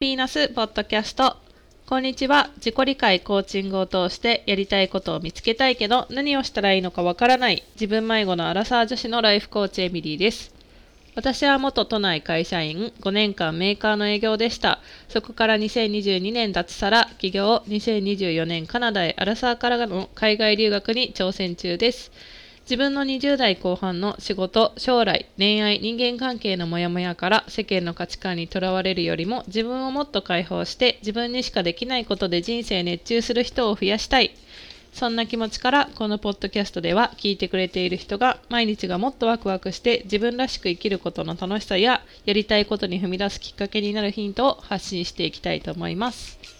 ピーナスポッドキャスト。こんにちは。自己理解コーチングを通してやりたいことを見つけたいけど何をしたらいいのかわからない自分迷子のアラサー女子のライフコーチエミリーです。私は元都内会社員5年間メーカーの営業でした。そこから2022年脱サラ起業2024年カナダへアラサーからの海外留学に挑戦中です。自分の20代後半の仕事、将来、恋愛、人間関係のモヤモヤから世間の価値観にとらわれるよりも自分をもっと解放して自分にしかできないことで人生熱中する人を増やしたい。そんな気持ちからこのポッドキャストでは聞いてくれている人が毎日がもっとワクワクして自分らしく生きることの楽しさややりたいことに踏み出すきっかけになるヒントを発信していきたいと思います。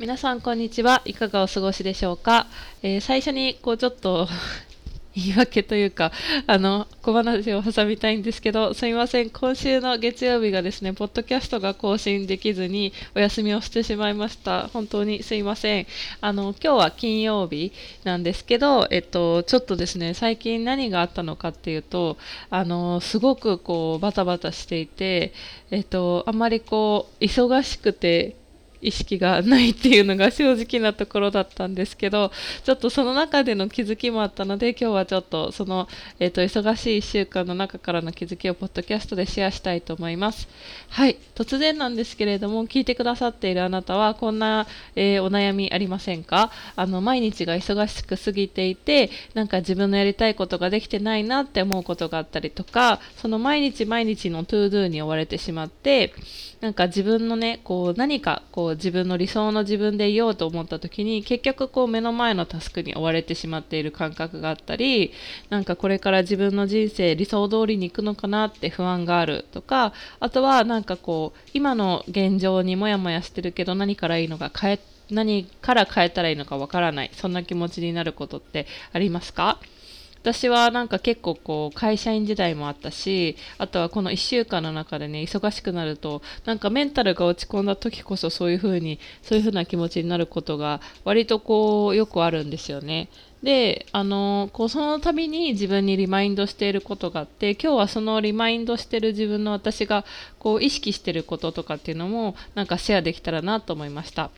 皆さんこんにちは。いかがお過ごしでしょうか、えー、最初にこうちょっと 言い訳というかあの小話を挟みたいんですけどすみません。今週の月曜日がですねポッドキャストが更新できずにお休みをしてしまいました。本当にすいません。あの今日は金曜日なんですけどえっとちょっとですね最近何があったのかっていうとあのすごくこうバタバタしていてえっとあんまりこう忙しくて意識がないっていうのが正直なところだったんですけどちょっとその中での気づきもあったので今日はちょっとその、えーと、忙しい1週間の中からの気づきをポッドキャストでシェアしたいと思います。はい。突然なんですけれども聞いてくださっているあなたはこんな、えー、お悩みありませんか？あの毎日が忙しく過ぎていてなんか自分のやりたいことができてないなって思うことがあったりとかその毎日毎日の to-do に追われてしまってなんか自分のねこう何かこう自分の理想の自分でいようと思った時に結局こう目の前のタスクに追われてしまっている感覚があったりなんかこれから自分の人生理想通りに行くのかなって不安があるとかあとはなんかこう今の現状にモヤモヤしてるけど何からいいのか変え何から変えたらいいのかわからないそんな気持ちになることってありますか？私はなんか結構こう会社員時代もあったしあとはこの1週間の中でね忙しくなるとなんかメンタルが落ち込んだ時こそそういう風にそういう風な気持ちになることが割とこうよくあるんですよね。であのこうその度に自分にリマインドしていることがあって今日はそのリマインドしてる自分の私がこう意識してることとかっていうのもなんかシェアできたらなと思いました。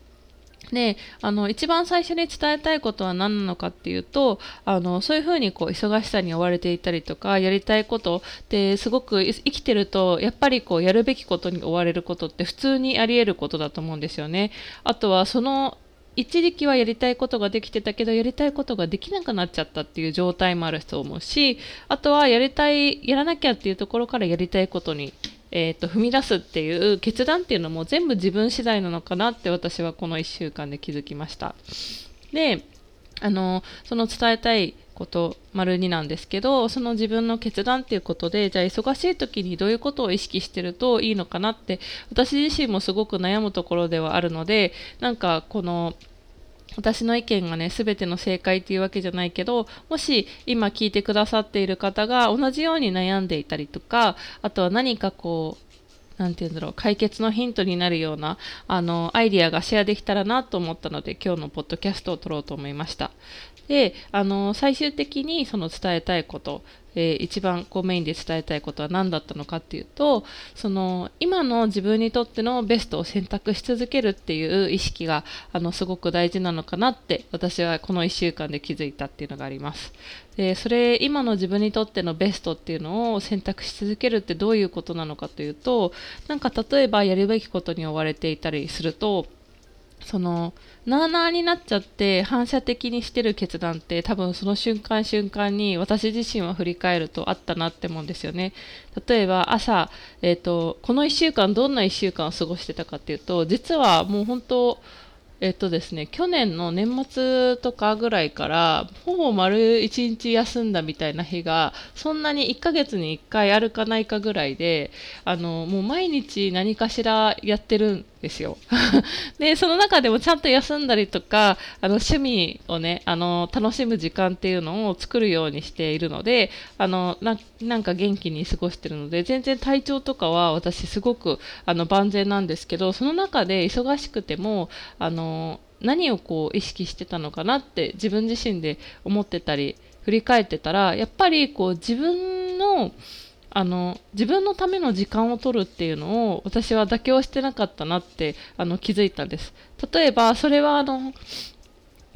であの一番最初に伝えたいことは何なのかっていうとあのそういうふうにこう忙しさに追われていたりとかやりたいことってすごく生きてるとやっぱりこうやるべきことに追われることって普通にあり得ることだと思うんですよね。あとはその一時期はやりたいことができてたけどやりたいことができなくなっちゃったっていう状態もあると思うしあとはやりたいやらなきゃっていうところからやりたいことにえーと、踏み出すっていう決断っていうのも全部自分次第なのかなって私はこの1週間で気づきました。であのその伝えたいこと丸2なんですけどその自分の決断っていうことでじゃあ忙しい時にどういうことを意識してるといいのかなって私自身もすごく悩むところではあるのでなんかこの私の意見がね全ての正解っていうわけじゃないけどもし今聞いてくださっている方が同じように悩んでいたりとかあとは何かこう何て言うんだろう解決のヒントになるようなあのアイディアがシェアできたらなと思ったので今日のポッドキャストを撮ろうと思いました。であの最終的にその伝えたいことえー、一番こうメインで伝えたいことは何だったのかっていうとその今の自分にとってのベストを選択し続けるっていう意識があのすごく大事なのかなって私はこの1週間で気づいたっていうのがあります。でそれ今の自分にとってのベストっていうのを選択し続けるってどういうことなのかというとなんか例えばやるべきことに追われていたりするとそのなあなあになっちゃって反射的にしてる決断って多分その瞬間瞬間に私自身は振り返るとあったなって思うんですよね。例えば朝、えーと、この1週間どんな1週間を過ごしてたかっていうと実はもう本当えっとですね、去年の年末とかぐらいからほぼ丸1日休んだみたいな日がそんなに1ヶ月に1回あるかないかぐらいであのもう毎日何かしらやってるですよ。でその中でもちゃんと休んだりとかあの趣味をねあの楽しむ時間っていうのを作るようにしているのであのなんか元気に過ごしてるので全然体調とかは私すごくあの万全なんですけどその中で忙しくてもあの何をこう意識してたのかなって自分自身で思ってたり振り返ってたらやっぱりこう自分のあの自分のための時間を取るっていうのを私は妥協してなかったなってあの気づいたんです。例えばそれはあの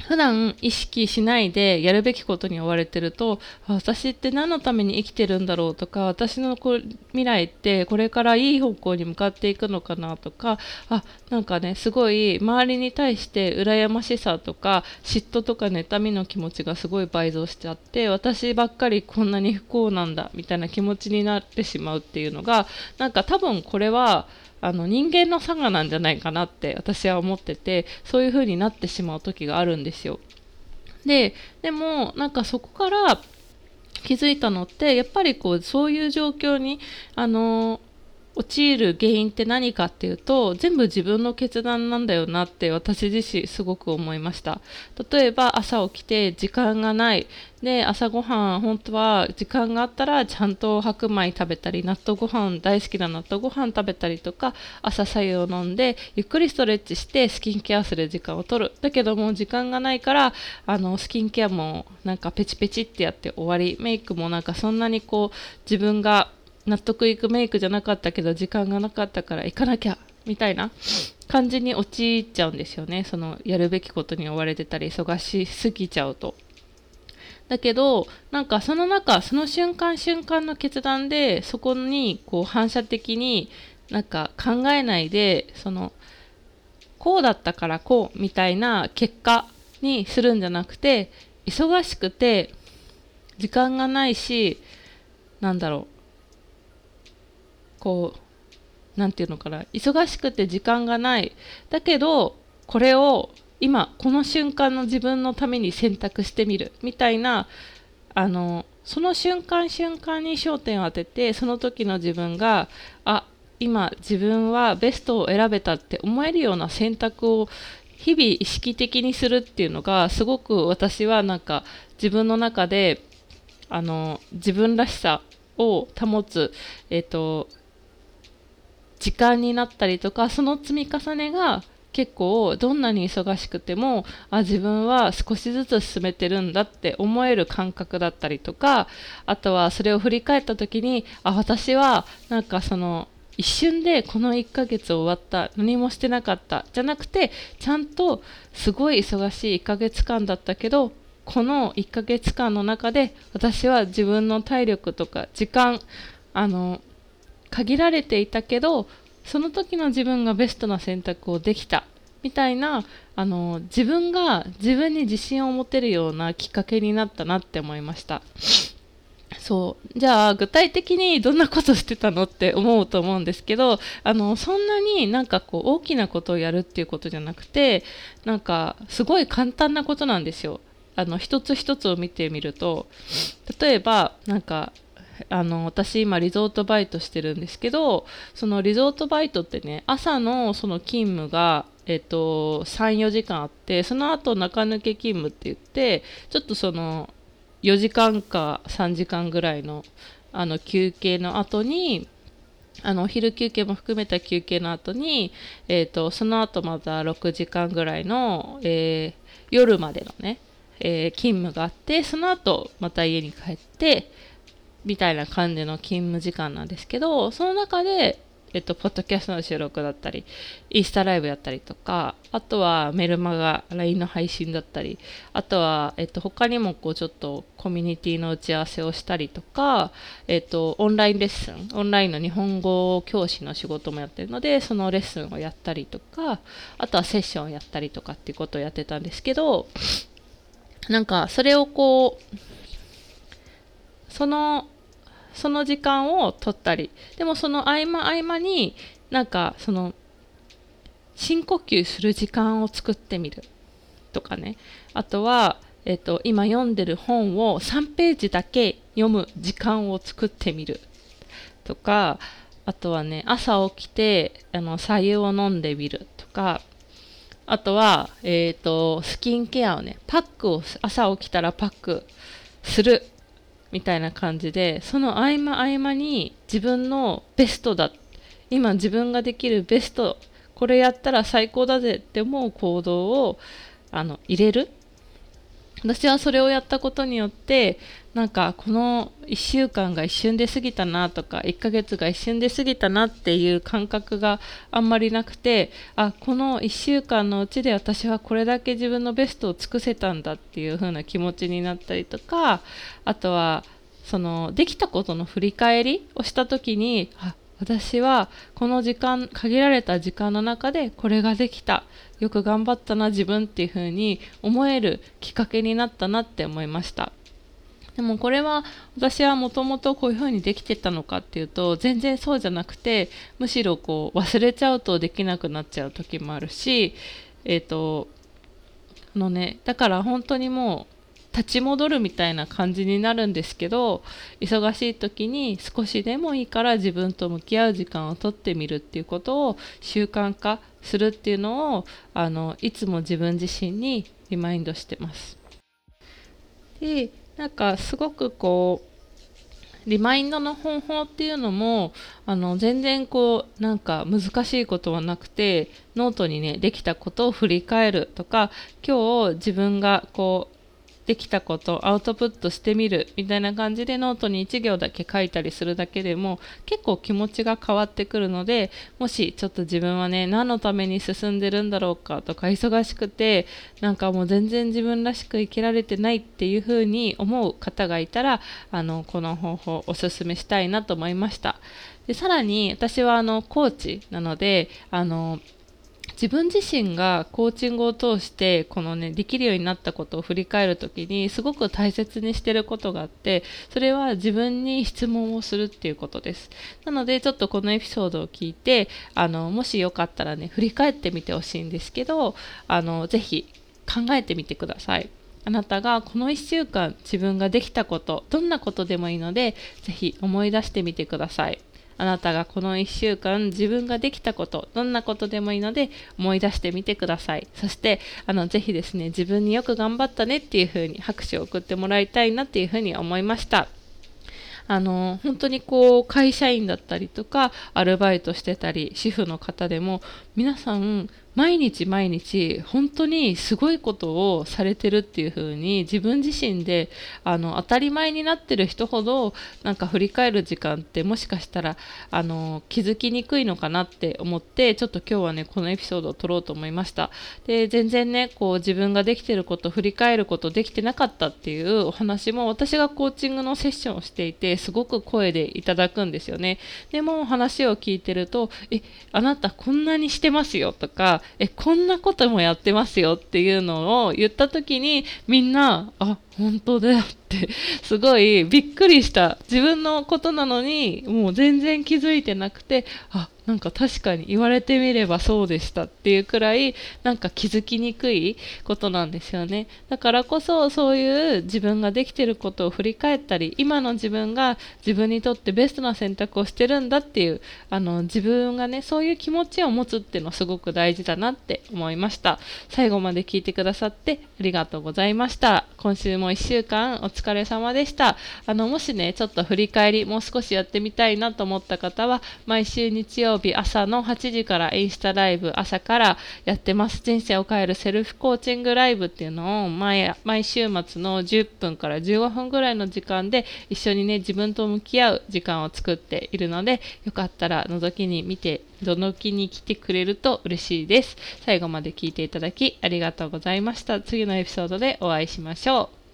普段意識しないでやるべきことに追われてると私って何のために生きてるんだろうとか私のこ未来ってこれからいい方向に向かっていくのかなとかあなんかねすごい周りに対して羨ましさとか嫉妬とか妬みの気持ちがすごい倍増しちゃって私ばっかりこんなに不幸なんだみたいな気持ちになってしまうっていうのがなんか多分これはあの人間の差がなんじゃないかなって私は思っててそういう風になってしまう時があるんですよ。ででもなんかそこから気づいたのってやっぱりこうそういう状況にあの陥る原因って何かっていうと全部自分の決断なんだよなって私自身すごく思いました。例えば朝起きて時間がない。で朝ごはん本当は時間があったらちゃんと白米食べたり納豆ご飯大好きな納豆ご飯食べたりとか朝白湯を飲んでゆっくりストレッチしてスキンケアする時間を取る。だけども時間がないからあのスキンケアもなんかペチペチってやって終わり。メイクもなんかそんなにこう自分が納得いくメイクじゃなかったけど時間がなかったから行かなきゃみたいな感じに陥っちゃうんですよねそのやるべきことに追われてたり忙しすぎちゃうと。だけどなんかその中その瞬間瞬間の決断でそこにこう反射的になんか考えないでそのこうだったからこうみたいな結果にするんじゃなくて忙しくて時間がないしなんだろうこう何て言うのかな忙しくて時間がない。だけどこれを今この瞬間の自分のために選択してみるみたいなあのその瞬間瞬間に焦点を当ててその時の自分があ今自分はベストを選べたって思えるような選択を日々意識的にするっていうのがすごく私はなんか自分の中であの自分らしさを保つ、えーと時間になったりとかその積み重ねが結構どんなに忙しくてもあ自分は少しずつ進めてるんだって思える感覚だったりとかあとはそれを振り返った時にあ私はなんかその一瞬でこの1ヶ月終わった何もしてなかったじゃなくてちゃんとすごい忙しい1ヶ月間だったけどこの1ヶ月間の中で私は自分の体力とか時間あの限られていたけどその時の自分がベストな選択をできた。みたいなあの自分が自分に自信を持てるようなきっかけになったなって思いました。そう。じゃあ具体的にどんなことしてたのって思うと思うんですけどあのそんなになんかこう大きなことをやるっていうことじゃなくてなんかすごい簡単なことなんですよ。あの一つ一つを見てみると。例えばなんかあの私今リゾートバイトしてるんですけどそのリゾートバイトってね朝のその勤務がえっと、34時間あってその後中抜け勤務って言ってちょっとその4時間か3時間ぐらいのあの休憩の後にあのお昼休憩も含めた休憩の後に、えーと、その後また6時間ぐらいの、えー、夜までのね、えー、勤務があってその後また家に帰ってみたいな感じの勤務時間なんですけど、その中で、えっと、ポッドキャストの収録だったり、インスタライブやったりとか、あとはメルマガ、LINE の配信だったり、あとは、えっと、他にもこうちょっとコミュニティの打ち合わせをしたりとか、えっと、オンラインレッスン、オンラインの日本語教師の仕事もやってるので、そのレッスンをやったりとか、あとはセッションをやったりとかっていうことをやってたんですけど、なんか、それをこう、そのその時間を取ったりでもその合間合間になんかその深呼吸する時間を作ってみるとかね。あとは、えっと、今読んでる本を3ページだけ読む時間を作ってみるとかあとはね朝起きてあの白湯を飲んでみるとかあとは、えっ、とスキンケアをねパックを朝起きたらパックするみたいな感じでその合間合間に自分のベストだ今自分ができるベストこれやったら最高だぜって思う行動をあの入れる。私はそれをやったことによってなんかこの1週間が一瞬で過ぎたなとか1ヶ月が一瞬で過ぎたなっていう感覚があんまりなくてあこの1週間のうちで私はこれだけ自分のベストを尽くせたんだっていう風な気持ちになったりとかあとはそのできたことの振り返りをした時にあ私はこの時間限られた時間の中でこれができた。よく頑張ったな自分っていう風に思えるきっかけになったなって思いました。でもこれは私はもともとこういう風にできてたのかっていうと全然そうじゃなくてむしろこう忘れちゃうとできなくなっちゃう時もあるしえっ、ー、とあのねだから本当にもう立ち戻るみたいな感じになるんですけど忙しい時に少しでもいいから自分と向き合う時間をとってみるっていうことを習慣化するっていうのをあのいつも自分自身にリマインドしてます。でなんかすごくこうリマインドの方法っていうのもあの全然こうなんか難しいことはなくてノートにねできたことを振り返るとか今日自分がこうできたことアウトプットしてみるみたいな感じでノートに1行だけ書いたりするだけでも結構気持ちが変わってくるのでもしちょっと自分はね何のために進んでるんだろうかとか忙しくてなんかもう全然自分らしく生きられてないっていう風に思う方がいたらあのこの方法おすすめしたいなと思いました。でさらに私はあのコーチなのであの自分自身がコーチングを通してこのねできるようになったことを振り返る時にすごく大切にしてることがあってそれは自分に質問をするっていうことです。なのでちょっとこのエピソードを聞いてあのもしよかったらね振り返ってみてほしいんですけどあのぜひ考えてみてください。あなたがこの1週間自分ができたことどんなことでもいいのでぜひ思い出してみてください。あなたがこの1週間自分ができたことどんなことでもいいので思い出してみてください。そしてあのぜひですね自分によく頑張ったねっていう風に拍手を送ってもらいたいなっていう風に思いました。あの本当にこう会社員だったりとかアルバイトしてたり主婦の方でも皆さん毎日毎日本当にすごいことをされてるっていう風に自分自身であの当たり前になってる人ほどなんか振り返る時間ってもしかしたらあの気づきにくいのかなって思ってちょっと今日はねこのエピソードを撮ろうと思いました。で全然ねこう自分ができてること振り返ることできてなかったっていうお話も私がコーチングのセッションをしていてすごく声でいただくんですよね。でも話を聞いてるとえあなたこんなにしてますよとかえこんなこともやってますよっていうのを言った時にみんなあ本当だよって すごいびっくりした。自分のことなのにもう全然気づいてなくてあなんか確かに言われてみればそうでしたっていうくらいなんか気づきにくいことなんですよね。だからこそそういう自分ができてることを振り返ったり今の自分が自分にとってベストな選択をしてるんだっていうあの自分がねそういう気持ちを持つっていうのすごく大事だなって思いました。最後まで聞いてくださってありがとうございました。今週も1週間お疲れ様でした。あのもしねちょっと振り返りもう少しやってみたいなと思った方は毎週日曜日朝の8時からインスタライブ朝からやってます。人生を変えるセルフコーチングライブっていうのを毎毎週末の10分から15分ぐらいの時間で一緒にね自分と向き合う時間を作っているのでよかったら覗きに見てどの木に来てくれると嬉しいです。最後まで聞いていただきありがとうございました。次のエピソードでお会いしましょう。